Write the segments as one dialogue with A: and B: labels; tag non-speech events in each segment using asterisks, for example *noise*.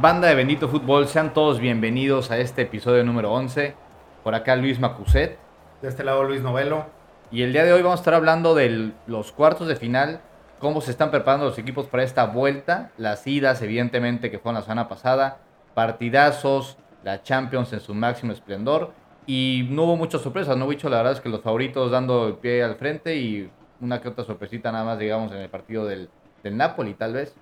A: Banda de Bendito Fútbol, sean todos bienvenidos a este episodio número 11. Por acá Luis Macuset.
B: De este lado Luis Novelo.
A: Y el día de hoy vamos a estar hablando de los cuartos de final, cómo se están preparando los equipos para esta vuelta, las idas evidentemente que fueron la semana pasada, partidazos, la Champions en su máximo esplendor. Y no hubo muchas sorpresas, no, Bicho, la verdad es que los favoritos dando el pie al frente y una que otra sorpresita nada más, digamos, en el partido del, del Napoli, tal vez.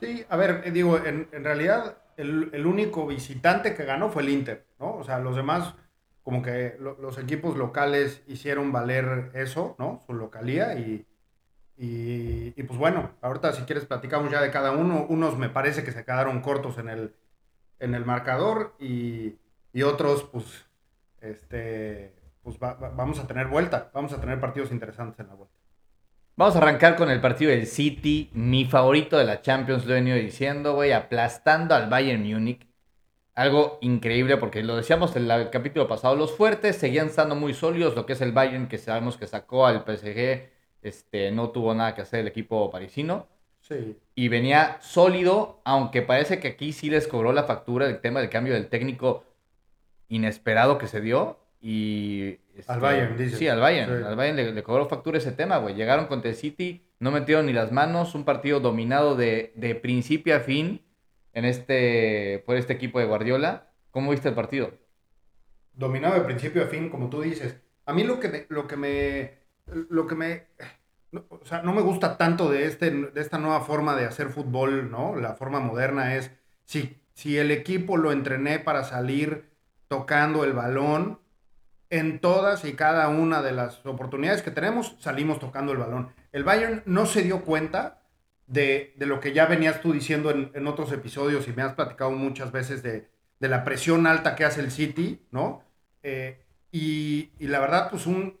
B: Sí, a ver, eh, digo, en, realidad el, único visitante que ganó fue el Inter, ¿no? O sea, los demás, como que los equipos locales hicieron valer eso, ¿no? Su localía y, y, pues bueno, ahorita si quieres platicamos ya de cada uno. Unos me parece que se quedaron cortos en el, en el marcador y, y otros, pues, este, pues vamos a tener vuelta, vamos a tener partidos interesantes en la vuelta.
A: Vamos a arrancar con el partido del City, mi favorito de la Champions, lo he venido diciendo, güey, aplastando al Bayern Múnich. Algo increíble porque lo decíamos en el capítulo pasado, los fuertes seguían estando muy sólidos, lo que es el Bayern que sabemos que sacó al PSG, este, no tuvo nada que hacer el equipo parisino.
B: Sí.
A: Y venía sólido, aunque parece que aquí sí les cobró la factura el tema del cambio del técnico inesperado que se dio. Y
B: al este, Bayern, dice.
A: Sí, al Bayern. Al Bayern le, cobró factura ese tema, güey. Llegaron contra el City, no metieron ni las manos. Un partido dominado de, de principio a fin en este, por este equipo de Guardiola. ¿Cómo viste el partido?
B: Dominado de principio a fin, como tú dices. A mí lo que me, lo que me, lo que me, o sea, no me gusta tanto de, este, de esta nueva forma de hacer fútbol, ¿no? La forma moderna es, si, si el equipo lo entrené para salir tocando el balón, en todas y cada una de las oportunidades que tenemos salimos tocando el balón. El Bayern no se dio cuenta de, lo que ya venías tú diciendo en, otros episodios y me has platicado muchas veces de, la presión alta que hace el City, ¿no? Eh, y, la verdad, pues un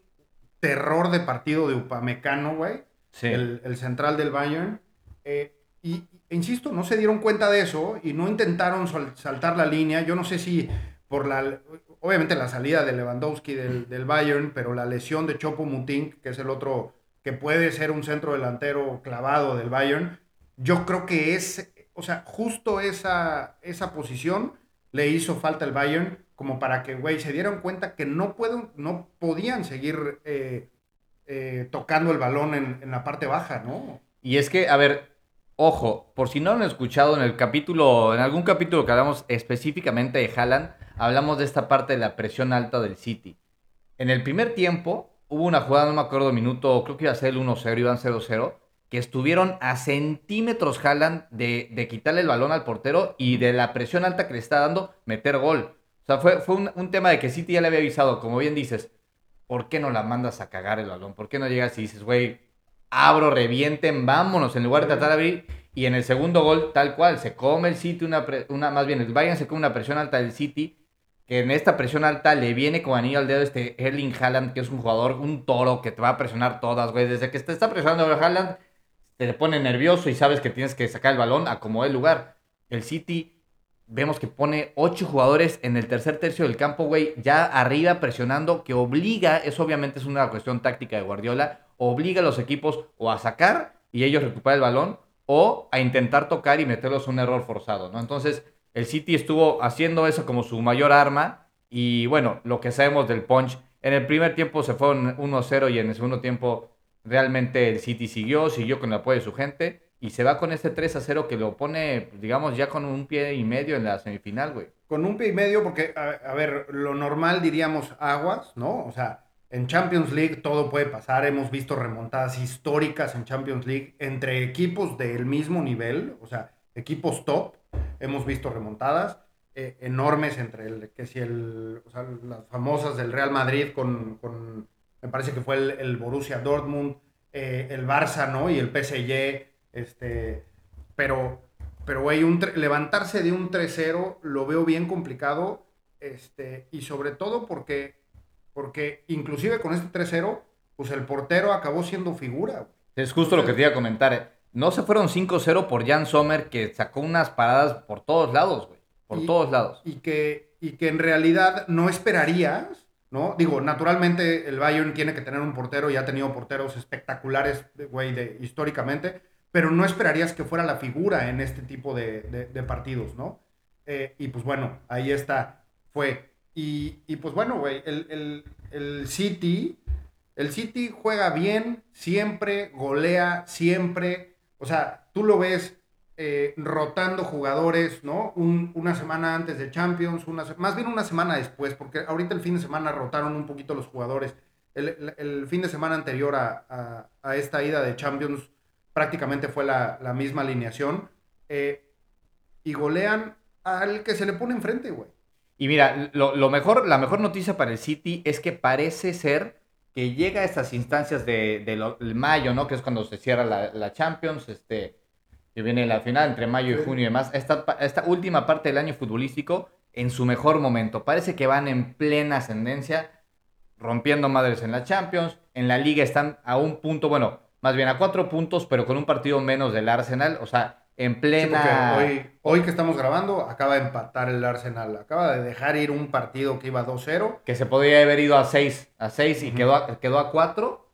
B: terror de partido de Upamecano, güey. El, central del Bayern. Eh, y, insisto, no se dieron cuenta de eso y no intentaron saltar la línea. Yo no sé si por la obviamente la salida de Lewandowski del, Bayern, pero la lesión de Chopo Muting, que es el otro que puede ser un centro delantero clavado del Bayern, yo creo que es, o sea, justo esa, esa posición le hizo falta el Bayern como para que, güey, se dieran cuenta que no, pueden, no podían seguir eh, eh, tocando el balón en, en la parte baja, ¿no?
A: Y es que, a ver, ojo, por si no lo han escuchado en el capítulo, en algún capítulo que hablamos específicamente de Haaland, hablamos de esta parte de la presión alta del City. En el primer tiempo hubo una jugada, no me acuerdo minuto, creo que iba a ser el 1-0, iban 0-0, que estuvieron a centímetros Haaland de, quitarle el balón al portero y de la presión alta que le está dando, meter gol. O sea, fue, fue un, tema de que City ya le había avisado, como bien dices, ¿por qué no la mandas a cagar el balón? ¿Por qué no llegas y dices, güey, abro, revienten, vámonos, en lugar de tratar de abrir? Y en el segundo gol, tal cual, se come el City una, una más bien, el Bayern se come una presión alta del City que en esta presión alta le viene como anillo al dedo este Erling Haaland, que es un jugador, un toro que te va a presionar todas, güey. Desde que te está presionando Haaland, te pone nervioso y sabes que tienes que sacar el balón a como el lugar. El City, vemos que pone ocho jugadores en el tercer tercio del campo, güey, ya arriba presionando, que obliga, eso obviamente es una cuestión táctica de Guardiola, obliga a los equipos o a sacar y ellos recuperar el balón, o a intentar tocar y meterlos un error forzado, ¿no? Entonces el City estuvo haciendo eso como su mayor arma. Y bueno, lo que sabemos del punch, en el primer tiempo se fueron 1-0 y en el segundo tiempo realmente el City siguió, siguió con el apoyo de su gente y se va con este 3-0 que lo pone, digamos, ya con un pie y medio en la semifinal, güey.
B: Con un pie y medio porque, a, ver, lo normal diríamos aguas, ¿no? O sea, en Champions League todo puede pasar. Hemos visto remontadas históricas en Champions League entre equipos del mismo nivel, o sea, equipos top hemos visto remontadas eh, enormes entre el, que si el, o las famosas del Real Madrid con, me parece que fue el, Borussia Dortmund, eh, el Barça, ¿no? Y el PSG, este, pero, pero, güey, levantarse de un 3-0 lo veo bien complicado, este, y sobre todo porque, porque inclusive con este 3-0, pues el portero acabó siendo figura.
A: Es justo lo que te iba a comentar. Eh. No se fueron 5-0 por Jan Sommer, que sacó unas paradas por todos lados, güey. Por todos lados.
B: Y que, y que en realidad no esperarías, ¿no? Digo, naturalmente el Bayern tiene que tener un portero y ha tenido porteros espectaculares, güey, de, históricamente. pero no esperarías que fuera la figura en este tipo de, de, partidos, ¿no? Eh, y pues bueno, ahí está, fue. Y, y pues bueno, güey, el, el, el City, el City juega bien, siempre, golea, siempre. O sea, tú lo ves eh, rotando jugadores, ¿no? una semana antes de Champions, una, más bien una semana después, porque ahorita el fin de semana rotaron un poquito los jugadores. El, fin de semana anterior a, esta ida de Champions prácticamente fue la, misma alineación. Eh, y golean al que se le pone enfrente, güey.
A: Y mira, lo, mejor, la mejor noticia para el City es que parece ser que llega a estas instancias de, mayo, ¿no? Que es cuando se cierra la, la Champions, este que viene la final entre mayo y junio y demás, esta, esta última parte del año futbolístico en su mejor momento. Parece que van en plena ascendencia, rompiendo madres en la Champions. En la liga están a un punto, bueno, más bien a cuatro puntos, pero con un partido menos del Arsenal. O sea, en plena.
B: hoy, hoy que estamos grabando, acaba de empatar el Arsenal. Acaba de dejar ir un partido que iba 2-0.
A: Que se podría haber ido a 6 a 6 y quedó, a, quedó a 4.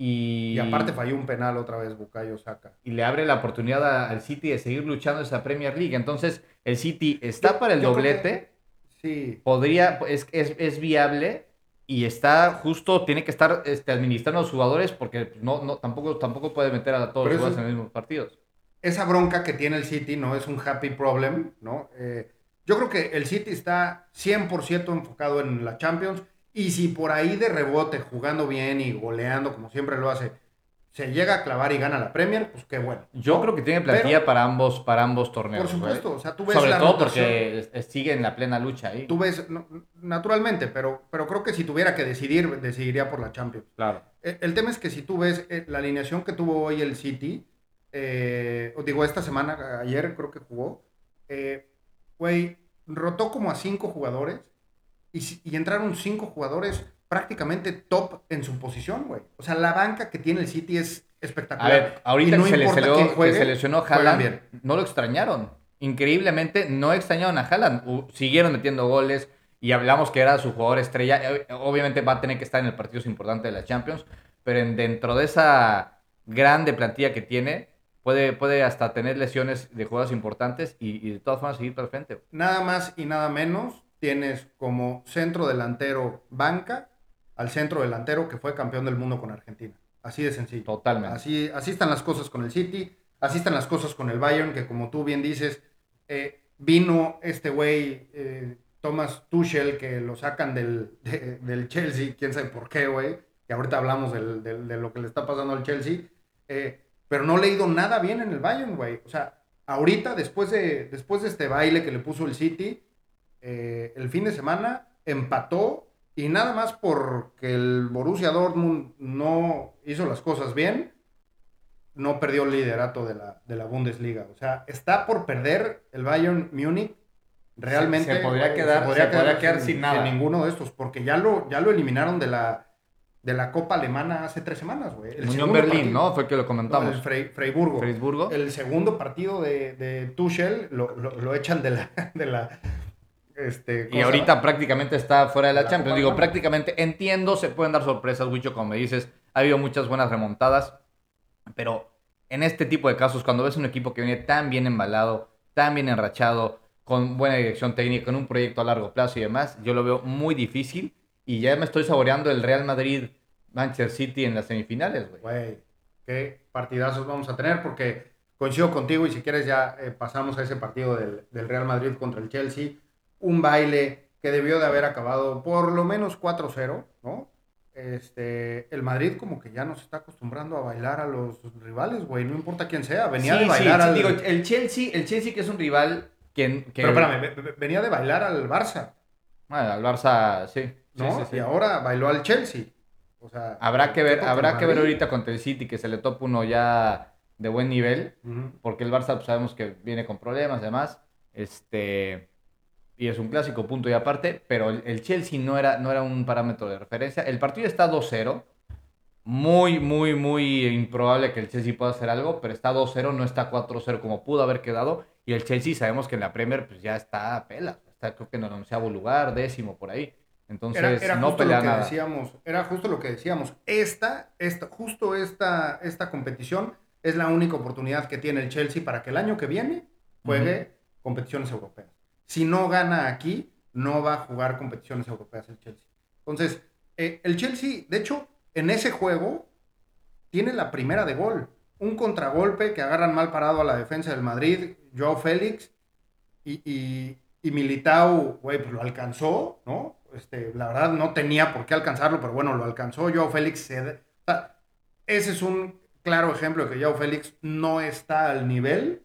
A: Y,
B: aparte falló un penal otra vez Bukayo Saka.
A: Y le abre la oportunidad al City de seguir luchando esa Premier League. Entonces, el City está para el doblete.
B: sí.
A: Podría, es, es, viable y está justo, tiene que estar este, administrando a los jugadores porque no, no, tampoco, tampoco puede meter a todos los jugadores en los mismos partidos.
B: Esa bronca que tiene el City no es un happy problem, ¿no? Eh, yo creo que el City está 100% enfocado en la Champions y si por ahí de rebote, jugando bien y goleando como siempre lo hace, se llega a clavar y gana la Premier, pues qué bueno.
A: Yo creo que tiene plantilla para ambos para ambos torneos.
B: Por supuesto, o sea, tú ves
A: Sobre todo porque sigue en la plena lucha ahí.
B: Tú ves, naturalmente, pero, pero creo que si tuviera que decidir, decidiría por la Champions.
A: Claro.
B: E, el, tema es que si tú ves eh, la alineación que tuvo hoy el City, eh, digo, esta semana, ayer creo que jugó, eh, güey, rotó como a cinco jugadores y, entraron cinco jugadores prácticamente top en su posición, güey. O sea, la banca que tiene el City es espectacular.
A: A ver, ahorita no que, se lesionó, Haaland, no lo extrañaron. Increíblemente, no extrañaron a Haaland. siguieron metiendo goles y hablamos que era su jugador estrella. Eh, obviamente va a tener que estar en el partido importante de la Champions, pero dentro de esa grande plantilla que tiene, puede, puede hasta tener lesiones de jugadores importantes y, y de todas formas seguir para frente.
B: Nada más y nada menos tienes como centro delantero banca al centro delantero que fue campeón del mundo con Argentina. Así de sencillo.
A: Totalmente.
B: Así, así están las cosas con el City, así están las cosas con el Bayern, que como tú bien dices, eh, vino este güey, eh, Thomas Tuchel, que lo sacan del, *laughs* del, Chelsea, quién sabe por qué, güey, que ahorita hablamos de lo que le está pasando al Chelsea, eh, pero no le ha ido nada bien en el Bayern, güey. O sea, ahorita, después de, después de este baile que le puso el City, eh, el fin de semana empató y nada más porque el Borussia Dortmund no hizo las cosas bien, no perdió el liderato de la, de la Bundesliga. O sea, está por perder el Bayern Múnich. Realmente
A: se, podría quedar, quedar, sin, nada.
B: ninguno de estos, porque ya lo, ya lo eliminaron de la, de la Copa Alemana hace tres semanas, güey.
A: El Unión Berlín, ¿no? Fue que lo comentamos.
B: el Freiburgo. El segundo partido de, de Tuchel lo, lo, echan de la, de la, este,
A: y ahorita prácticamente está fuera de la, Champions. Digo, prácticamente entiendo, se pueden dar sorpresas, Wicho, como me dices. Ha habido muchas buenas remontadas, pero en este tipo de casos, cuando ves un equipo que viene tan bien embalado, tan bien enrachado, con buena dirección técnica, con un proyecto a largo plazo y demás, yo lo veo muy difícil. Y ya me estoy saboreando el Real Madrid Manchester City en las semifinales, güey.
B: Güey, qué partidazos vamos a tener, porque coincido contigo y si quieres ya eh, pasamos a ese partido del, del Real Madrid contra el Chelsea un baile que debió de haber acabado por lo menos 4-0, ¿no? Este, el Madrid como que ya no se está acostumbrando a bailar a los rivales, güey, no importa quién sea, venía de bailar
A: al... digo, el Chelsea, el Chelsea que es un rival que...
B: Pero espérame, venía de bailar al Barça.
A: Bueno, al Barça, sí.
B: ¿No? y ahora bailó al Chelsea. O sea,
A: habrá que ver, habrá que ver ahorita contra el City que se le topa uno ya de buen nivel, porque el Barça pues, sabemos que viene con problemas, además. Este, y es un clásico punto y aparte, pero el, Chelsea no era, no era un parámetro de referencia. El partido está 2-0. Muy, muy, muy improbable que el Chelsea pueda hacer algo, pero está 2-0, no está 4-0 como pudo haber quedado. Y el Chelsea sabemos que en la Premier pues ya está a pela. Está creo que en el onceavo lugar, décimo por ahí. Entonces
B: era,
A: no pelea
B: nada. Decíamos, era justo lo que decíamos. Esta, esta, justo esta, esta competición es la única oportunidad que tiene el Chelsea para que el año que viene juegue competiciones europeas. Si no gana aquí, no va a jugar competiciones europeas el Chelsea. Entonces, eh, el Chelsea, de hecho, en ese juego tiene la primera de gol. Un contragolpe que agarran mal parado a la defensa del Madrid, Joao Félix, y, y, y Militao, güey, pues lo alcanzó, ¿no? Este, la verdad no tenía por qué alcanzarlo, pero bueno, lo alcanzó. Joao Félix se... ese es un claro ejemplo de que Joao Félix no está al nivel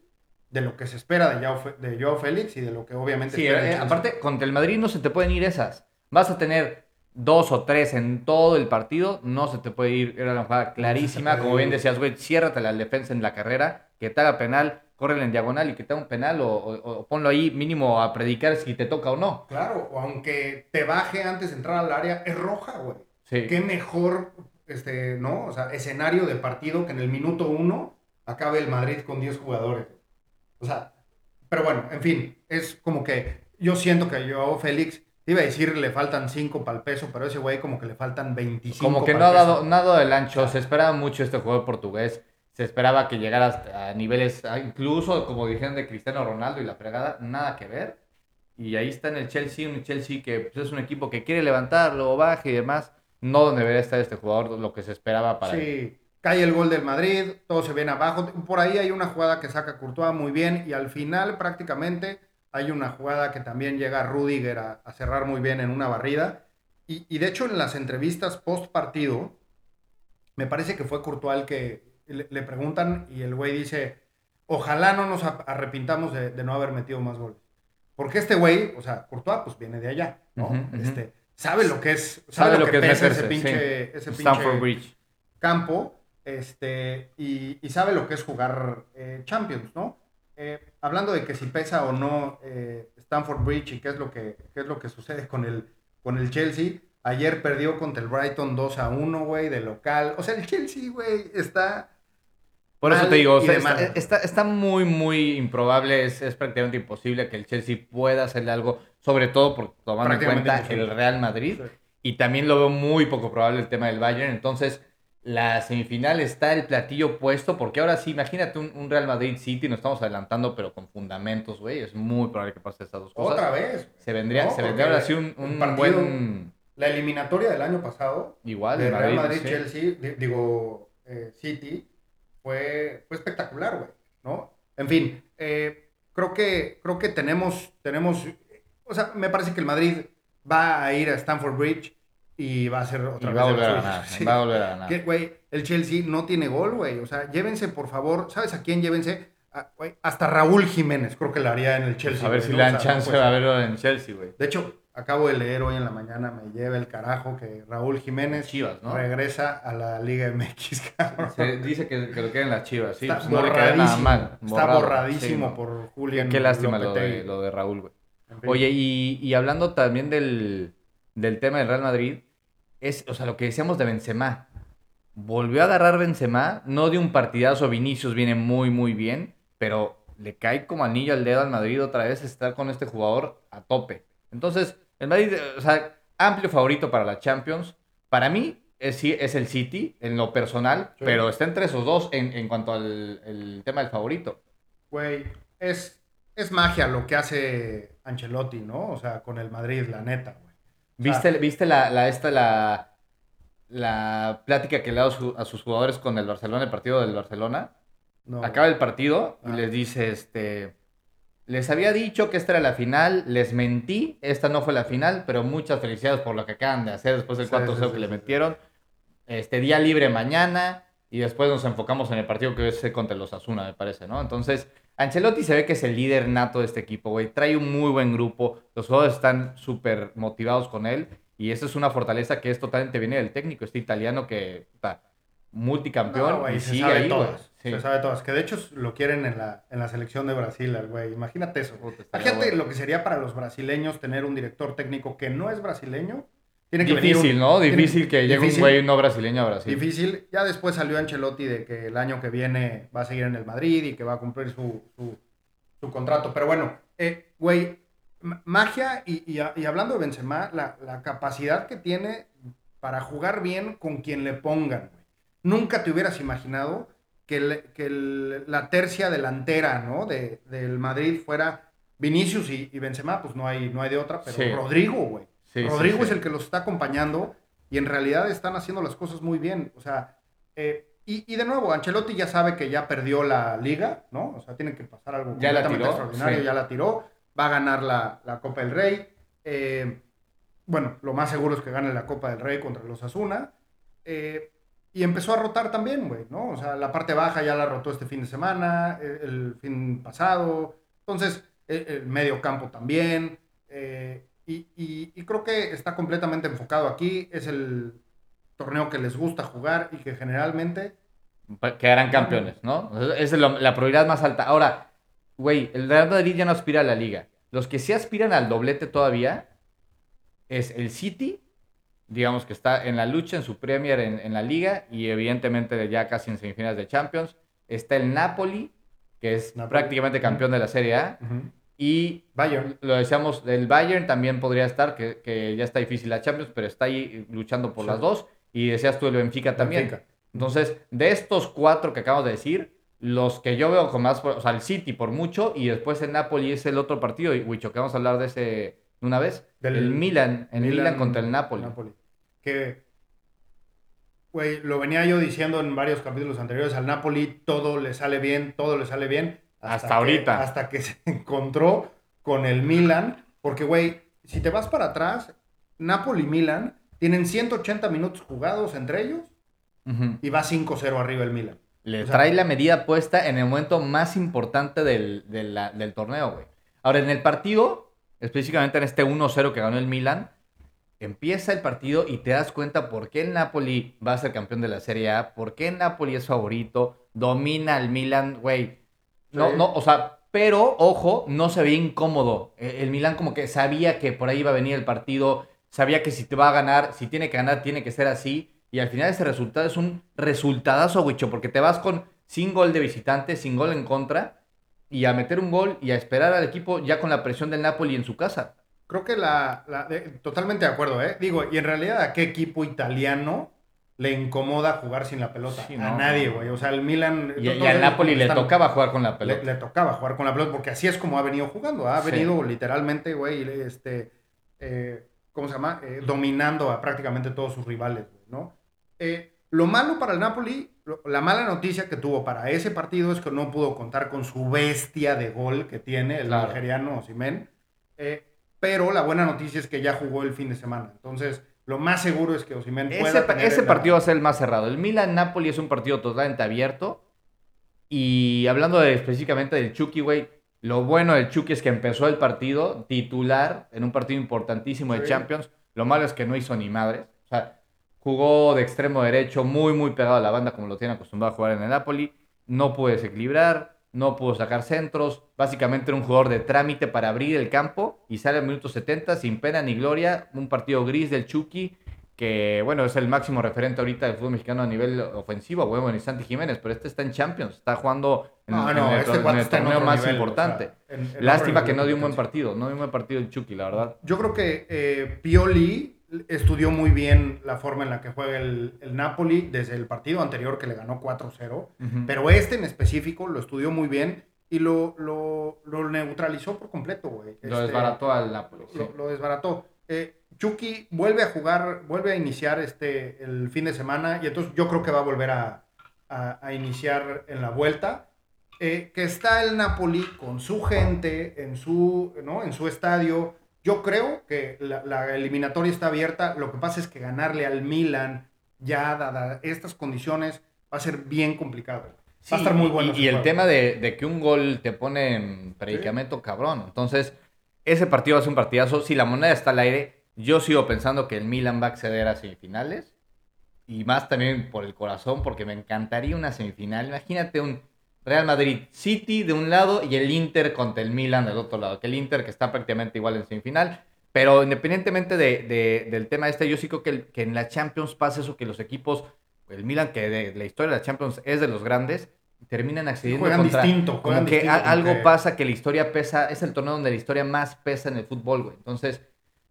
B: de lo que se espera de Joao, de Joao Félix y de lo que obviamente...
A: Sí, eh, aparte, contra el Madrid no se te pueden ir esas. Vas a tener dos o tres en todo el partido, no se te puede ir. Era una jugada clarísima, como bien decías, güey, ciérrate la defensa en la carrera, que te haga penal, córrele en diagonal y que te haga un penal o, ponlo ahí mínimo a predicar si te toca o no.
B: Claro, o aunque te baje antes de entrar al área, es roja, güey. Sí. Qué mejor, este, ¿no? O sea, escenario de partido que en el minuto uno acabe el Madrid con 10 jugadores. O sea, pero bueno, en fin, es como que yo siento que yo, Félix, iba a decir le faltan 5 para el peso, pero ese güey como que le faltan 25.
A: Como que no ha dado nada del ancho, se esperaba mucho este jugador portugués se esperaba que llegara a niveles, incluso como dijeron de Cristiano Ronaldo y la fregada, nada que ver. Y ahí está en el Chelsea, un Chelsea que pues, es un equipo que quiere levantarlo, baje y demás. No donde debería estar este jugador, lo que se esperaba para
B: sí. Cae el gol del Madrid, todo se viene abajo. Por ahí hay una jugada que saca Courtois muy bien y al final prácticamente hay una jugada que también llega Rudiger a, a cerrar muy bien en una barrida. Y, y, de hecho en las entrevistas post partido, me parece que fue Courtois el que, le, preguntan y el güey dice, ojalá no nos arrepintamos de, no haber metido más goles. Porque este güey, o sea, Courtois, pues viene de allá, ¿no? Este, sabe lo que es, sabe, lo, que, pesa ese pinche, ese pinche campo, este, y, sabe lo que es jugar eh, Champions, ¿no? Eh, hablando de que si pesa o no eh, Stanford Bridge y qué es lo que, qué es lo que sucede con el, con el Chelsea, Ayer perdió contra el Brighton 2 a 1, güey, de local. O sea, el Chelsea, güey, está
A: por eso te digo, está, está, muy, muy improbable, es, prácticamente imposible que el Chelsea pueda hacerle algo, sobre todo por tomando en cuenta el Real Madrid. Y también lo veo muy poco probable el tema del Bayern. Entonces, la semifinal está el platillo puesto, porque ahora sí, imagínate un, Real Madrid City, nos estamos adelantando, pero con fundamentos, güey. Es muy probable que pase estas dos cosas.
B: Otra vez.
A: Se vendría, se vendría ahora sí un, un, buen.
B: La eliminatoria del año pasado.
A: Igual,
B: de Real Madrid-Chelsea, digo, eh, City fue, fue espectacular, güey, ¿no? En fin, eh, creo, que, creo que tenemos, tenemos, o sea, me parece que el Madrid va a ir a Stamford Bridge y va a ser otra
A: vez. Va a volver a ganar, va a volver a ganar.
B: güey, el Chelsea no tiene gol, güey, o sea, llévense, por favor, ¿sabes a quién llévense? hasta Raúl Jiménez, creo que lo haría en el Chelsea.
A: A ver si le dan chance de verlo en Chelsea, güey.
B: De hecho, acabo de leer hoy en la mañana, me lleva el carajo que Raúl Jiménez
A: Chivas, ¿no?
B: regresa a la Liga MX. *laughs*
A: dice que, que, lo quieren las Chivas, sí.
B: Está, pues, no le queda nada mal. está borradísimo por Julián.
A: Qué lástima lo de, lo de, Raúl, güey. Oye, y, y, hablando también del, del tema del Real Madrid, es, o sea, lo que decíamos de Benzema. Volvió a agarrar Benzema, no de un partidazo, Vinicius viene muy, muy bien, pero le cae como anillo al dedo al Madrid otra vez estar con este jugador a tope. Entonces, el Madrid, o sea, amplio favorito para la Champions. Para mí es, es el City en lo personal, pero está entre esos dos en, cuanto al tema del favorito.
B: Güey, es, es magia lo que hace Ancelotti, ¿no? O sea, con el Madrid, la neta, güey.
A: ¿Viste, ¿Viste la, la, esta, la, la plática que le ha dado a sus jugadores con el Barcelona, el partido del Barcelona? No. Acaba el partido y ah. les dice, este les había dicho que esta era la final, les mentí, esta no fue la final, pero muchas felicidades por lo que acaban de hacer después del 4-0 que le metieron. Este día libre mañana y después nos enfocamos en el partido que es contra los Asuna, me parece, ¿no? Entonces, Ancelotti se ve que es el líder nato de este equipo, güey. Trae un muy buen grupo, los jugadores están súper motivados con él y esa es una fortaleza que es totalmente viene del técnico, este italiano que está multicampeón y sigue ahí, güey.
B: Se sabe todas. Que de hecho lo quieren en la, en la selección de Brasil, güey. Imagínate eso. Imagínate lo que sería para los brasileños tener un director técnico que no es brasileño.
A: Tiene que Difícil, ¿no? Difícil que llegue un güey no brasileño a Brasil.
B: Difícil. Ya después salió Ancelotti de que el año que viene va a seguir en el Madrid y que va a cumplir su, su, contrato. Pero bueno, eh, güey, magia y, y, y, hablando de Benzema, la, la capacidad que tiene para jugar bien con quien le pongan, güey. Nunca te hubieras imaginado que, que la tercia delantera, ¿no? De, del Madrid fuera Vinicius y, Benzema, pues no hay, no hay de otra, pero Rodrigo, güey. Rodrigo es el que los está acompañando y en realidad están haciendo las cosas muy bien. O sea, eh, y, de nuevo, Ancelotti ya sabe que ya perdió la liga, ¿no? O sea, tiene que pasar algo
A: ya completamente
B: extraordinario, ya la tiró, va a ganar la, la Copa del Rey. Eh, bueno, lo más seguro es que gane la Copa del Rey contra los Asuna. Eh, y empezó a rotar también, güey, ¿no? O sea, la parte baja ya la rotó este fin de semana, el, fin pasado. Entonces, el, medio campo también. Eh, y, creo que está completamente enfocado aquí. Es el torneo que les gusta jugar y que generalmente...
A: Quedarán campeones, ¿no? Es la prioridad más alta. Ahora, güey, el Real Madrid ya no aspira a la liga. Los que sí aspiran al doblete todavía es el City, digamos que está en la lucha en su Premier en, la liga y evidentemente ya casi en semifinales de Champions. Está el Napoli, que es prácticamente campeón de la Serie A. Y
B: Bayern.
A: lo decíamos, el Bayern también podría estar, que, ya está difícil la Champions, pero está ahí luchando por las dos. Y decías tú el Benfica también. Entonces, de estos cuatro que acabamos de decir, los que yo veo con más, o sea, el City por mucho, y después el Napoli es el otro partido, y Wicho, que vamos a hablar de ese una vez. el Milan, el Milan, contra el Napoli.
B: Que, güey, lo venía yo diciendo en varios capítulos anteriores, al Napoli todo le sale bien, todo le sale bien.
A: Hasta, ahorita.
B: Hasta que se *laughs* encontró con el Milan, porque, güey, si te vas para atrás, Napoli y Milan tienen 180 minutos jugados entre ellos y va 5-0 arriba el Milan.
A: Le trae la medida puesta en el momento más importante del, del torneo, güey. Ahora, en el partido, específicamente en este 1-0 que ganó el Milan, empieza el partido y te das cuenta por qué el Napoli va a ser campeón de la Serie A, por qué el Napoli es favorito, domina al Milan, güey. No, no, o sea, pero ojo, no se ve incómodo. E, el Milan como que sabía que por ahí iba a venir el partido, sabía que si te va a ganar, si tiene que ganar, tiene que ser así. Y al final ese resultado es un resultadazo, güey, porque te vas con sin gol de visitante, sin gol en contra y a meter un gol y a esperar al equipo ya con la presión del Napoli en su casa.
B: Creo que la, totalmente de acuerdo, ¿eh? Digo, y en realidad a qué equipo italiano le incomoda jugar sin la pelota. a nadie, güey. O sea, el Milan.
A: Y, al Napoli le tocaba jugar con la pelota.
B: Le, tocaba jugar con la pelota, porque así es como ha venido jugando. Ha venido literalmente, güey, este. Eh, ¿Cómo se llama? Eh, dominando a prácticamente todos sus rivales, ¿no? Eh, lo malo para el Napoli la mala noticia que tuvo para ese partido es que no pudo contar con su bestia de gol que tiene el nigeriano Simen. Eh, pero la buena noticia es que ya jugó el fin de semana. Entonces, lo más seguro es que Osimen
A: pueda Ese, ese partido va a ser el más cerrado. El Milan-Napoli es un partido totalmente abierto. Y hablando específicamente del Chucky, güey, lo bueno del Chucky es que empezó el partido titular en un partido importantísimo de Champions. Lo malo es que no hizo ni madres. O sea, Jugó de extremo derecho, muy, muy pegado a la banda, como lo tiene acostumbrado a jugar en el Napoli. No pudo desequilibrar, no pudo sacar centros. Básicamente era un jugador de trámite para abrir el campo y sale al minuto 70 sin pena ni gloria. Un partido gris del Chucky, que bueno, es el máximo referente ahorita del fútbol mexicano a nivel ofensivo. Bueno, ni Santi Jiménez, pero este está en Champions, está jugando en, el, este torneo más importante. Lástima que no dio un buen partido, no dio un buen partido el Chucky, la verdad.
B: Yo creo que eh, Pioli estudió muy bien la forma en la que juega el, Napoli desde el partido anterior que le ganó 4-0, pero este en específico lo estudió muy bien y lo, lo, neutralizó por completo, güey.
A: Lo este, desbarató al Napoli.
B: Lo, desbarató. Eh, Chucky vuelve a jugar, vuelve a iniciar este, el fin de semana y entonces yo creo que va a volver a, iniciar en la vuelta. Eh, que está el Napoli con su gente en su, ¿no? en su estadio yo creo que la, eliminatoria está abierta. Lo que pasa es que ganarle al Milan, ya dada estas condiciones, va a ser bien complicado. va a estar muy bueno.
A: Y, el tema de, que un gol te pone en predicamento cabrón. Entonces, ese partido va a ser un partidazo. Si la moneda está al aire, yo sigo pensando que el Milan va a acceder a semifinales. Y más también por el corazón, porque me encantaría una semifinal. Imagínate un Real Madrid City de un lado y el Inter contra el Milan del otro lado. Que el Inter que está prácticamente igual en semifinal. Pero independientemente de, del tema este, yo sí creo que, que, en la Champions pasa eso, que los equipos, el Milan, que de, la historia de la Champions es de los grandes, terminan accediendo
B: juegan distinto,
A: como que algo pasa que la historia pesa, es el torneo donde la historia más pesa en el fútbol, güey. Entonces,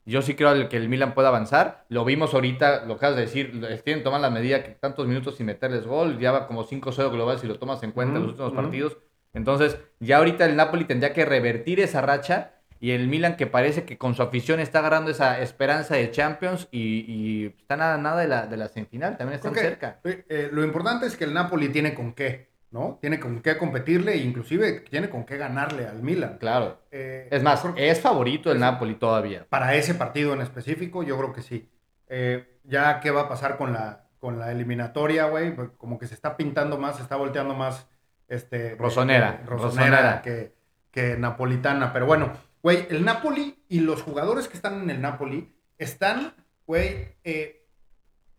A: Yo sí creo que el Milan pueda avanzar. Lo vimos ahorita, lo acabas de decir, tienen tomar la medida que tantos minutos sin meterles gol, ya va como 5-0 global si lo tomas en cuenta en los últimos partidos. Entonces, ya ahorita el Napoli tendría que revertir esa racha y el Milan que parece que con su afición está agarrando esa esperanza de Champions y, está nada, nada de la, de la semifinal, también están cerca.
B: Eh, eh, lo importante es que el Napoli tiene con qué. ¿No? Tiene con qué competirle e inclusive tiene con qué ganarle al Milan.
A: Claro. Eh, es más, es favorito el Napoli todavía.
B: Para ese partido en específico, yo creo que sí. Eh, ya qué va a pasar con la, con la eliminatoria, güey, pues, como que se está pintando más, se está volteando más este
A: Rosonera,
B: Rosonera, Que, que napolitana, pero bueno, güey, el Napoli y los jugadores que están en el Napoli están, güey, eh,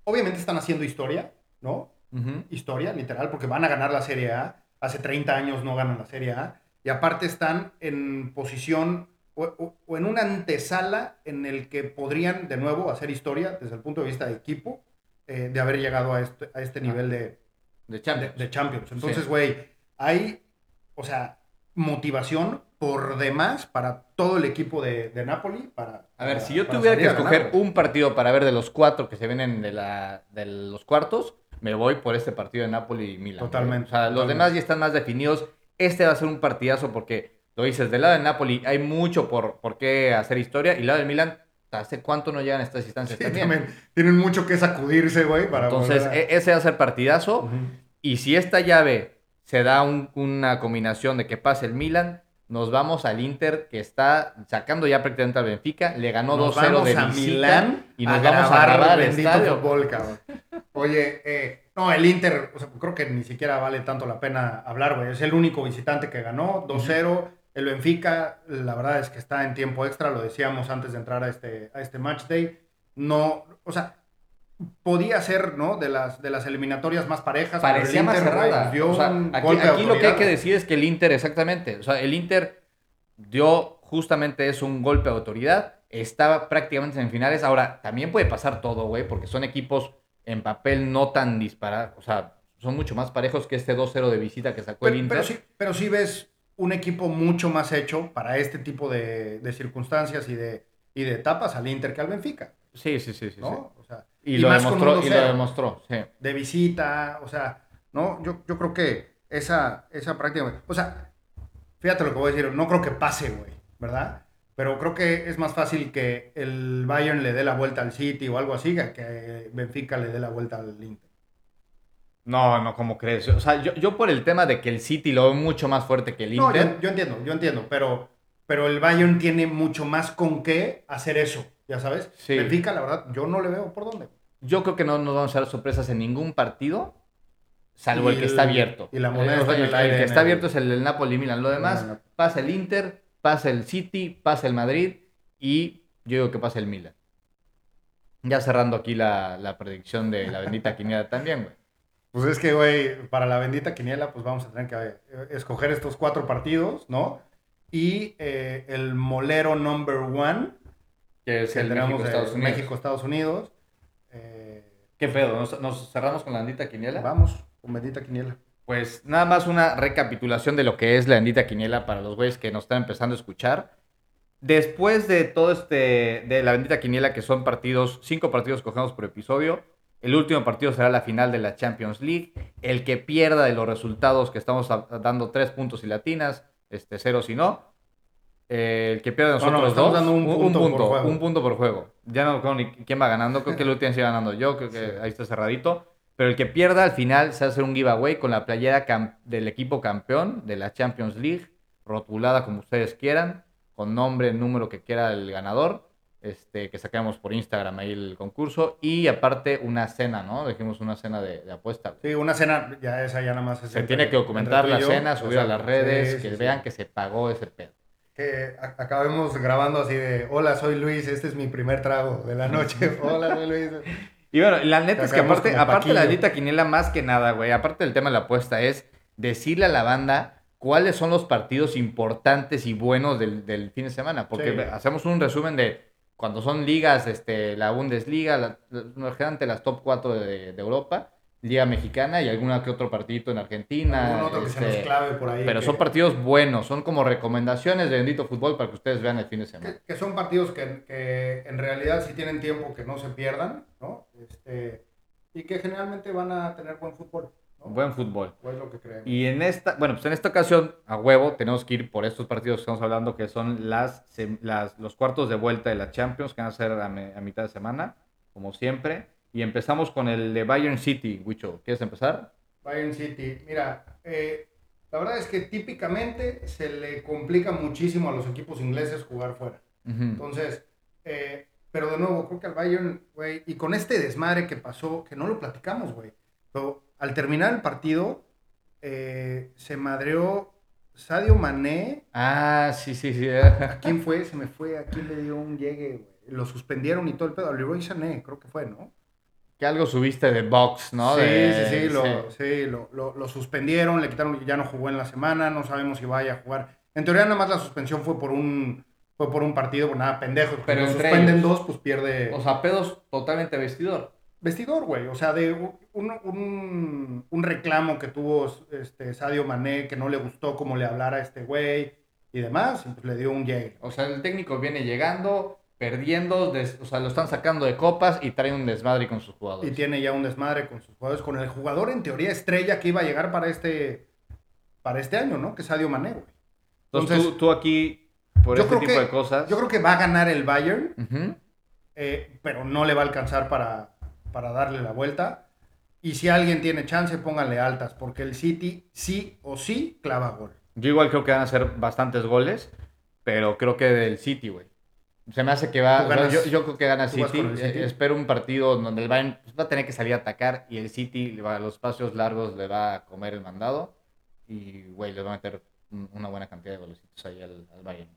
B: obviamente están haciendo historia, ¿no? Historia, literal, porque van a ganar la Serie A. Hace 30 años no ganan la Serie A. Y aparte están en posición o, en una antesala en el que podrían de nuevo hacer historia desde el punto de vista de equipo, eh, de haber llegado a este, a este nivel de,
A: de Champions.
B: De, Champions. Entonces, güey, hay, o sea, motivación por demás para todo el equipo de, de Napoli. Para,
A: a ver, si yo tuviera que escoger un partido para ver de los cuatro que se vienen de, la, de los cuartos, me voy por este partido de Napoli y Milan.
B: Totalmente.
A: O sea, los demás ya están más definidos. Este va a ser un partidazo porque, lo dices, del lado de Napoli hay mucho por, por qué hacer historia y del lado de Milan, ¿hace cuánto no llegan a estas instancias también?
B: Tienen mucho que sacudirse, güey, para
A: Entonces, e, ese va a ser partidazo. Y si esta llave se da una combinación de que pase el Milan, nos vamos al Inter que está sacando ya prácticamente al Benfica, le ganó 2-0 de a Milán
B: y nos vamos a grabar el estadio. Fútbol, cabrón. Oye, eh, no, el Inter, o sea, creo que ni siquiera vale tanto la pena hablar, güey. Es el único visitante que ganó, 2-0. El Benfica, la verdad es que está en tiempo extra, lo decíamos antes de entrar a este, a este match day. No, o sea, podía ser, ¿no? De las, de las eliminatorias más parejas.
A: Parecía más cerrada. aquí, lo que hay que decir es que el Inter, exactamente, o sea, el Inter dio justamente eso, un golpe de autoridad. Estaba prácticamente en finales. Ahora, también puede pasar todo, güey, porque son equipos en papel no tan disparados, o sea, son mucho más parejos que este 2-0 de visita que sacó el Inter.
B: Pero sí, pero sí ves un equipo mucho más hecho para este tipo de, circunstancias y de, y de etapas al Inter que al Benfica.
A: Sí, sí, sí, sí.
B: y, lo demostró, y lo demostró, De visita, o sea, ¿no? Yo, yo creo que esa, esa práctica, o sea, fíjate lo que voy a decir, no creo que pase, güey, ¿verdad? Pero creo que es más fácil que el Bayern le dé la vuelta al City o algo así que Benfica le dé la vuelta al Inter.
A: No, no, ¿cómo crees? O sea, yo, por el tema de que el City lo ve mucho más fuerte que el Inter.
B: No, yo, entiendo, yo entiendo, pero, pero el Bayern tiene mucho más con qué hacer eso, ya sabes. Benfica, la verdad, yo no le veo por dónde.
A: Yo creo que no nos vamos a dar sorpresas en ningún partido, salvo el, que está abierto.
B: Y la moneda
A: el, está el, que está abierto es el del Napoli-Milan. Lo demás, pasa el Inter, pasa el City, pasa el Madrid y yo digo que pasa el Milan. Ya cerrando aquí la, predicción de la bendita *laughs* quiniela también, güey.
B: Pues es que, güey, para la bendita quiniela, pues vamos a tener que eh, escoger estos cuatro partidos, ¿no? Y eh, el molero number one,
A: que es el México-Estados Unidos.
B: México-Estados Unidos.
A: Eh, ¿Qué pedo? ¿Nos, ¿Nos, cerramos con la bendita quiniela?
B: Vamos, con bendita quiniela.
A: Pues nada más una recapitulación de lo que es la bendita quiniela para los güeyes que nos están empezando a escuchar. Después de todo este, de la bendita quiniela, que son partidos, cinco partidos cogemos por episodio, el último partido será la final de la Champions League. El que pierda de los resultados que estamos dando tres puntos y latinas, este, cero si no. el que pierda de nosotros dos,
B: dando un, punto, por juego.
A: un punto por juego. Ya no creo ni quién va ganando, creo que el *laughs* último sigue ganando yo, creo que ahí está cerradito. Pero el que pierda al final se hace un giveaway con la playera del equipo campeón de la Champions League, rotulada como ustedes quieran, con nombre, número que quiera el ganador, este, que saquemos por Instagram ahí el concurso. Y aparte una cena, ¿no? Dijimos una cena de, apuesta.
B: Sí, una cena, ya esa ya nada más.
A: se tiene que documentar la cena, subir a las redes, que vean que se pagó ese pedo.
B: Que acabemos grabando así de, hola, soy Luis, este es mi primer trago de la noche. *laughs* hola, soy Luis.
A: Y bueno, la neta es que aparte, aparte de la neta quiniela, más que nada, güey, aparte del tema de la apuesta, es decirle a la banda cuáles son los partidos importantes y buenos del, fin de semana. Porque hacemos un resumen de cuando son ligas, este, la Bundesliga, la, las top 4 de, Europa. Liga Mexicana y alguna que otro partidito en Argentina.
B: Otro que se nos
A: este,
B: clave por ahí.
A: pero
B: que-
A: son partidos buenos, son como recomendaciones de Bendito Fútbol para que ustedes vean el fin de semana.
B: que, que son partidos que, que en realidad si tienen tiempo que no se pierdan, ¿no? Este, y que generalmente van a tener buen fútbol, ¿no?
A: Buen fútbol.
B: O es lo que creemos.
A: Y en esta, bueno, pues en esta ocasión, a huevo, tenemos que ir por estos partidos que estamos hablando, que son las, las- los cuartos de vuelta de la Champions, que van a ser a, me- a mitad de semana, como siempre. Y empezamos con el de Bayern City, Wicho. ¿Quieres empezar?
B: Bayern City, mira, eh, la verdad es que típicamente se le complica muchísimo a los equipos ingleses jugar fuera. Entonces, eh, pero de nuevo, creo que al Bayern, güey, y con este desmadre que pasó, que no lo platicamos, güey, pero al terminar el partido, eh, se madreó Sadio Mané.
A: Ah, sí, sí, sí.
B: ¿A quién fue? Se me fue. ¿A quién le dio un llegue, güey? Lo suspendieron y todo el pedo. A Leroy Sané, creo que fue, ¿no?
A: Que algo subiste de box, ¿no?
B: Sí,
A: De-
B: sí, sí, lo, sí, lo, lo- lo suspendieron, le quitaron, ya no jugó en la semana, no sabemos si vaya a jugar. En teoría nada más la suspensión fue por un, fue por un partido, pues nada, pendejos.
A: Pero entre
B: suspenden
A: ellos.
B: dos, pues pierde
A: O sea, pedos totalmente vestidor.
B: vestidor, güey. O sea, de un, un, un reclamo que tuvo este Sadio Mané, que no le gustó cómo le hablara a este güey y demás, y pues le dio un llegue.
A: O sea, el técnico viene llegando, perdiendo, des- o sea, lo están sacando de copas y trae un desmadre con sus
B: Y
A: jugadores.
B: tiene ya un desmadre con sus jugadores, con el jugador en teoría estrella que iba a llegar para este, para este año, ¿no? Que es Sadio Mané, güey.
A: Entonces,
B: entonces-
A: tú, tú aquí, por
B: Yo
A: este
B: creo
A: tipo
B: que-
A: de cosas.
B: Yo creo que va a ganar el Bayern, eh, pero no le va a alcanzar para, para darle la vuelta. Y si alguien tiene chance, pónganle altas, porque el City sí o sí clava gol.
A: Yo igual creo que van a ser bastantes goles, pero creo que del City, güey. Se me hace que va.
B: Ganas-
A: yo, yo creo que gana City.
B: el City.
A: Eh, espero un partido donde el Bayern pues, va a tener que salir a atacar y el City le va- a los espacios largos le va a comer el mandado. Y, güey, le va a meter un- una buena cantidad de golecitos ahí al, al Bayern.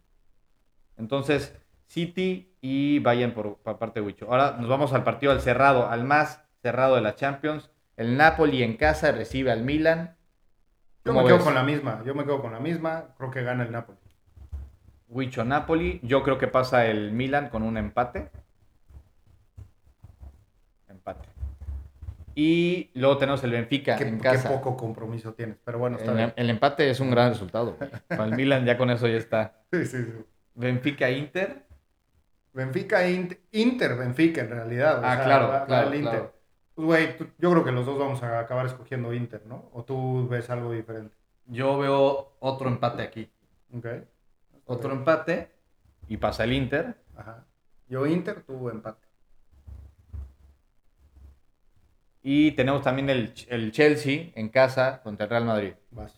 A: Entonces, City y Bayern por, por parte de Wicho. Ahora nos vamos al partido al cerrado, al más cerrado de la Champions. El Napoli en casa recibe al Milan.
B: Yo
A: ¿Cómo
B: me quedo
A: ves?
B: con la misma, yo me quedo con la misma, creo que gana el Napoli.
A: Huicho Napoli. Yo creo que pasa el Milan con un empate. Empate. Y luego tenemos el Benfica
B: Qué,
A: en
B: qué
A: casa.
B: poco compromiso tienes, pero bueno, está
A: El,
B: bien.
A: el empate es un gran resultado. Para el Milan ya con eso ya está.
B: Sí, sí, sí.
A: Benfica Inter.
B: Benfica, Inter, Inter, Benfica en realidad. o
A: Ah,
B: sea,
A: claro,
B: va- va
A: claro,
B: el Inter.
A: claro.
B: Pues, güey, tú- yo creo que los dos vamos a acabar escogiendo Inter, ¿no? O tú ves algo diferente.
A: Yo veo otro empate aquí.
B: ¿Ok?
A: Otro empate. Y pasa el Inter.
B: Ajá. Yo Inter, tú empate.
A: Y tenemos también el, el Chelsea en casa contra el Real Madrid.
B: Vas.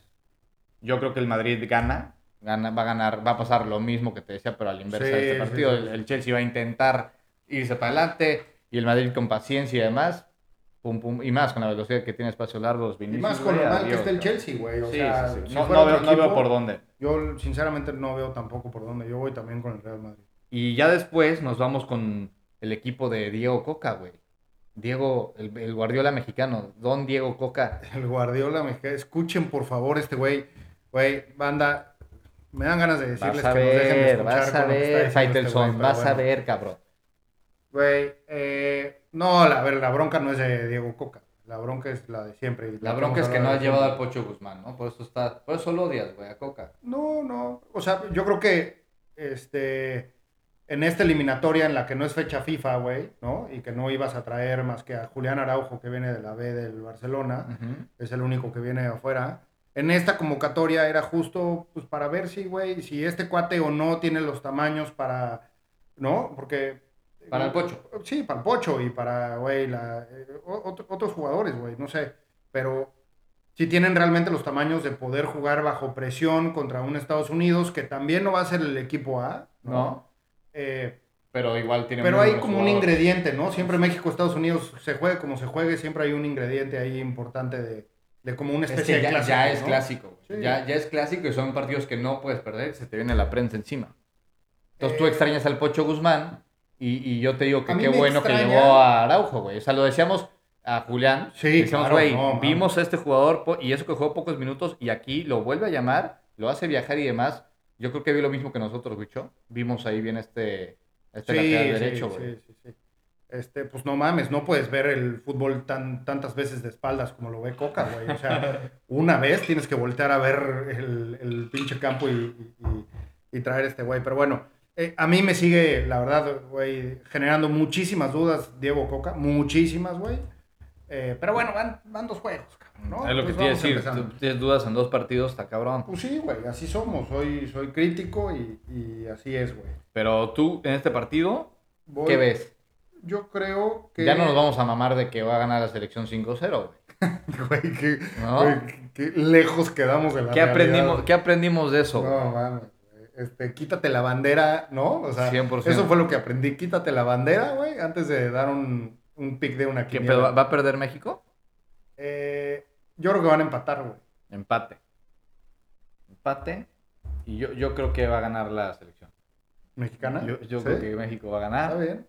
A: Yo creo que el Madrid gana, gana, va a ganar, va a pasar lo mismo que te decía, pero a la inversa
B: Sí,
A: de este
B: sí,
A: partido.
B: sí.
A: El, el Chelsea va a intentar irse para adelante y el Madrid con paciencia y demás. Pum, pum, y más con la velocidad que tiene espacios largos.
B: Y
A: Vinicius,
B: más con lo mal que está el. Chelsea, güey. O
A: Sí,
B: sea,
A: sí, sí.
B: si
A: No, no veo, no veo por dónde.
B: Yo sinceramente no veo tampoco por dónde. Yo voy también con el Real Madrid.
A: Y ya después nos vamos con el equipo de Diego Coca, güey. Diego, el, el Guardiola mexicano, Don Diego Coca.
B: El Guardiola me escuchen por favor este güey. Güey, banda, me dan ganas de decirles
A: Vas a
B: que nos dejen de
A: ver,
B: escuchar
A: vas a ver,
B: este
A: Faitelson,
B: pero
A: vas a ver, cabrón.
B: Güey, eh, no, la, a ver, la bronca no es de Diego Coca. La bronca es la de siempre.
A: La
B: la
A: bronca es que no
B: de
A: llevado al. Pocho Guzmán, ¿no? Por eso está, por eso lo odias, güey, a Coca.
B: No, no. O sea, yo creo que este en esta eliminatoria en la que no es fecha FIFA, güey, ¿no? Y que no ibas a traer más que a Julián Araujo, que viene de la B del Barcelona, es el único que viene de afuera. En esta convocatoria era justo pues para ver si, güey, si este cuate o no tiene los tamaños para, ¿no? Porque...
A: Para el Pocho.
B: Sí, para el Pocho y para, güey, la, eh, otro- otros jugadores, güey, no sé. Pero si tienen realmente los tamaños de poder jugar bajo presión contra un Estados Unidos, que también no va a ser el equipo A, ¿no?
A: No.
B: Eh,
A: Pero igual tiene
B: pero hay como un ingrediente, ¿no? Siempre México, Estados Unidos, se juegue como se juegue, siempre hay un ingrediente ahí importante de, de como una
A: Es
B: especie
A: que
B: de
A: ya,
B: clásico.
A: ya es
B: ¿no?
A: clásico.
B: Sí.
A: Ya, ya es clásico y son partidos que no puedes perder, se te viene la prensa encima. Entonces tú
B: Eh,
A: extrañas al Pocho Guzmán y, y yo te digo que qué bueno que llevó a Araujo, güey. O sea, lo decíamos a Julián.
B: Sí,
A: decíamos,
B: claro,
A: güey,
B: no,
A: vimos a este jugador y eso que jugó pocos minutos y aquí lo vuelve a llamar, lo hace viajar y demás. Yo creo que vi lo mismo que nosotros, Wicho. Vimos ahí bien este, este
B: Sí,
A: lateral derecho,
B: sí,
A: güey.
B: sí, sí. este, pues no mames, no puedes ver el fútbol tan, tantas veces de espaldas como lo ve Coca, güey. O sea, *laughs* una vez tienes que voltear a ver el, el pinche campo y, y- y traer este güey. Pero bueno, eh, a mí me sigue, la verdad, güey, generando muchísimas dudas Diego Coca, muchísimas, güey. Eh, pero bueno, van, van dos juegos, cabrón, ¿no?
A: es lo que te iba a decir.
B: empezando.
A: Tú tienes dudas en dos partidos, está cabrón.
B: Pues sí, güey, así somos. Soy, soy crítico y, y así es, güey.
A: Pero tú, en este partido,
B: Voy-
A: ¿qué ves?
B: Yo creo que.
A: Ya no nos vamos a mamar de que va a ganar la selección 5-0, güey. *laughs*
B: Güey, qué, qué- qué lejos quedamos de la
A: ¿Qué
B: realidad.
A: aprendimos, ¿Qué aprendimos de eso?
B: No, mames. Este, quítate la bandera, ¿no? O sea,
A: 100%.
B: eso fue lo que aprendí. Quítate la bandera, güey, antes de dar un, un pick de una
A: ¿Qué pedo? ¿Va a perder México?
B: Eh, yo creo que van a empatar, güey.
A: Empate. Empate. Y yo, yo creo que va a ganar la selección.
B: ¿Mexicana?
A: Yo, yo
B: ¿Sí?
A: creo que México va a
B: Está
A: ganar.
B: bien.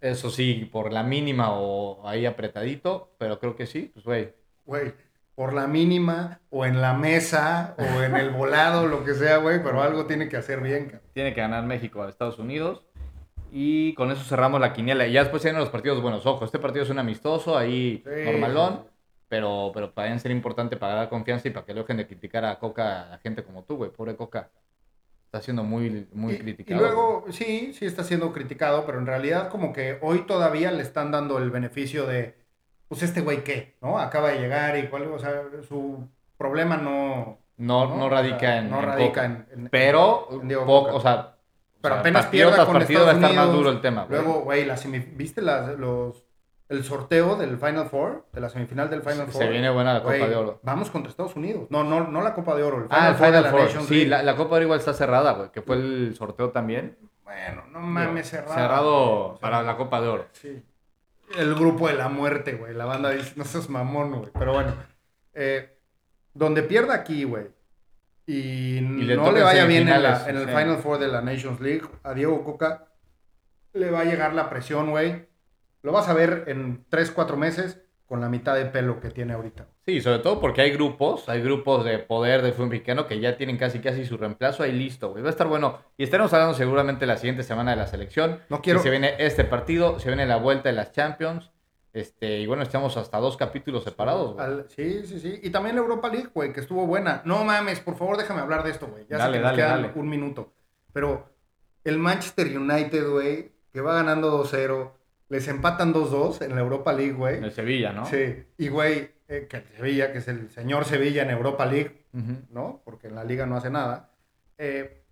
A: Eso sí, por la mínima o ahí apretadito, pero creo que sí. Pues, güey,
B: Güey, por la mínima, o en la mesa, o en el volado, lo que sea, güey, pero algo tiene que hacer bien, cabrón.
A: tiene que ganar México a Estados Unidos. Y con eso cerramos la quiniela. Y ya después vienen los partidos buenos. Ojo, este partido es un amistoso, ahí
B: Sí,
A: normalón. Pero, pero para ser importante para dar confianza y para que dejen de criticar a Coca a gente como tú, güey. Pobre Coca. Está siendo muy, muy
B: y,
A: criticado.
B: Y luego, sí, sí está siendo criticado, pero en realidad como que hoy todavía le están dando el beneficio de, pues este güey qué, ¿no? Acaba de llegar y cuál, o sea, su problema no...
A: No, no, radica
B: sea,
A: en.
B: No radica en... en-
A: Pero,
B: en Diego
A: poco,
B: Coca.
A: o sea.
B: Pero
A: o sea,
B: apenas
A: partido
B: pierda con
A: partido va a
B: Estados
A: estar más duro el tema, güey.
B: Luego, güey, la ¿viste las, los, el sorteo del Final Four? De la semifinal del Final Four.
A: Se viene buena la Copa
B: Güey,
A: de Oro.
B: Vamos contra Estados Unidos. No, no, no la Copa de Oro. El
A: Ah, el
B: Four de
A: Final
B: la
A: Four. Sí, la, la Copa de Oro igual está cerrada, güey. Que fue el sorteo también.
B: Bueno, no mames, cerrado.
A: Cerrado para la Copa de Oro.
B: Sí. El grupo de la muerte, güey. La banda dice, no seas mamón, güey. Pero bueno. eh, donde pierda aquí, güey. Y,
A: le
B: no le vaya bien en, la-
A: semifinales,
B: en el
A: sí.
B: Final Four de la Nations League. A Diego Coca le va a llegar la presión, güey. Lo vas a ver en 3, 4 meses con la mitad de pelo que tiene ahorita.
A: Sí, sobre todo porque hay grupos, hay grupos de poder del fútbol mexicano que ya tienen casi casi su reemplazo ahí listo, güey. Va a estar bueno. Y estaremos hablando seguramente la siguiente semana de la selección.
B: No quiero-
A: Que se viene este partido, se viene la vuelta de las Champions. Este, y bueno, estamos hasta dos capítulos separados, güey.
B: Al- sí, sí, sí. Y también la Europa League, güey, que estuvo buena. No mames, por favor, déjame hablar de esto, güey. Ya
A: Dale,
B: sé que nos
A: dale,
B: quedan
A: dale.
B: un minuto. Pero el Manchester United, güey, que va ganando 2-0, les empatan 2-2 en la Europa League, güey.
A: El Sevilla, ¿no?
B: Sí. Y, güey, eh, que el Sevilla, que es el señor Sevilla en Europa League. ¿no? Porque en la liga no hace nada. Eh,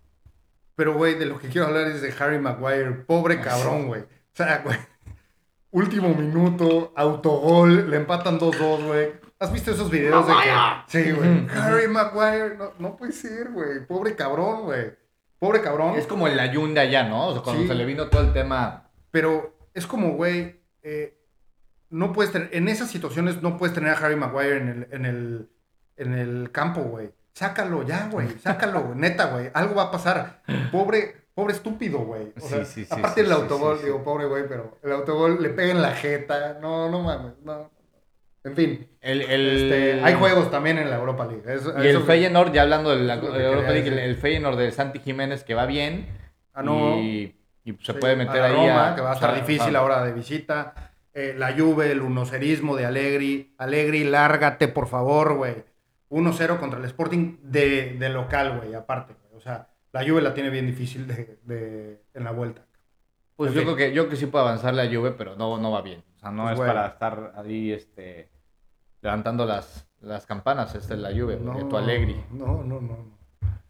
B: pero, güey, de lo que quiero hablar es de Harry Maguire. Pobre cabrón, güey. O sea, güey. *laughs* Último minuto, autogol, le empatan 2-2, güey. ¿Has visto esos videos de que... Sí, güey. Harry Maguire, no, no puede ser, güey. Pobre cabrón, güey. Pobre cabrón.
A: Es como el Ayun de allá, ¿no? O sea, cuando
B: Sí.
A: se le vino todo el tema.
B: Pero es como, güey, eh, no puedes tener, en esas situaciones no puedes tener a Harry Maguire en el, en el, en el campo, güey. Sácalo ya, güey. *laughs* Sácalo, neta, güey. Algo va a pasar. Pobre, pobre estúpido, güey. O
A: Sí,
B: sea,
A: sí, sí,
B: aparte el autogol, digo, pobre güey, pero el autogol le pega en la jeta. No, no mames, no. En fin,
A: El, el-
B: este, hay juegos también en la Europa League. Eso-
A: Y el Feyenoord, ya hablando de la
B: es
A: de Europa League, el, Feyenoord de Santi Jiménez que va bien.
B: Ah, no.
A: Y, y se puede meter
B: a
A: ahí
B: Roma,
A: a...
B: que va a estar
A: sea,
B: difícil
A: a-
B: ahora de visita. Eh, la Juve, el unocerismo de Allegri. Allegri, lárgate, por favor, güey. 1-0 contra el Sporting de, de local, güey, aparte. güey. O sea, la Juve la tiene bien difícil de, de- en la vuelta.
A: Pues
B: En
A: yo
B: fin.
A: creo que yo creo que sí puede avanzar la Juve, pero no, no va bien. O sea, no
B: Pues
A: es para estar ahí este, levantando las, las campanas. Esta es la Juve, güey, tu Allegri.
B: No, no, no, no.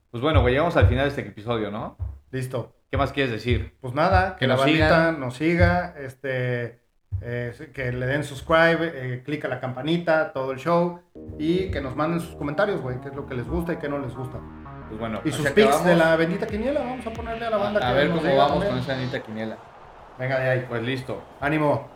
A: Pues bueno, güey, llegamos al final de este episodio, ¿no?
B: Listo.
A: ¿Qué más quieres decir?
B: Pues nada, que,
A: Que
B: la
A: nos
B: bandita
A: sigan.
B: nos siga, este, eh, que le den subscribe, eh, clic a la campanita, todo el show, y que nos manden sus comentarios, güey, qué es lo que les gusta y qué no les gusta.
A: Pues bueno,
B: Y sus pics de la bendita quiniela, vamos a ponerle a la banda
A: A,
B: que
A: ver cómo vamos
B: también.
A: con esa anita quiniela.
B: Venga de ahí.
A: Pues listo.
B: Ánimo.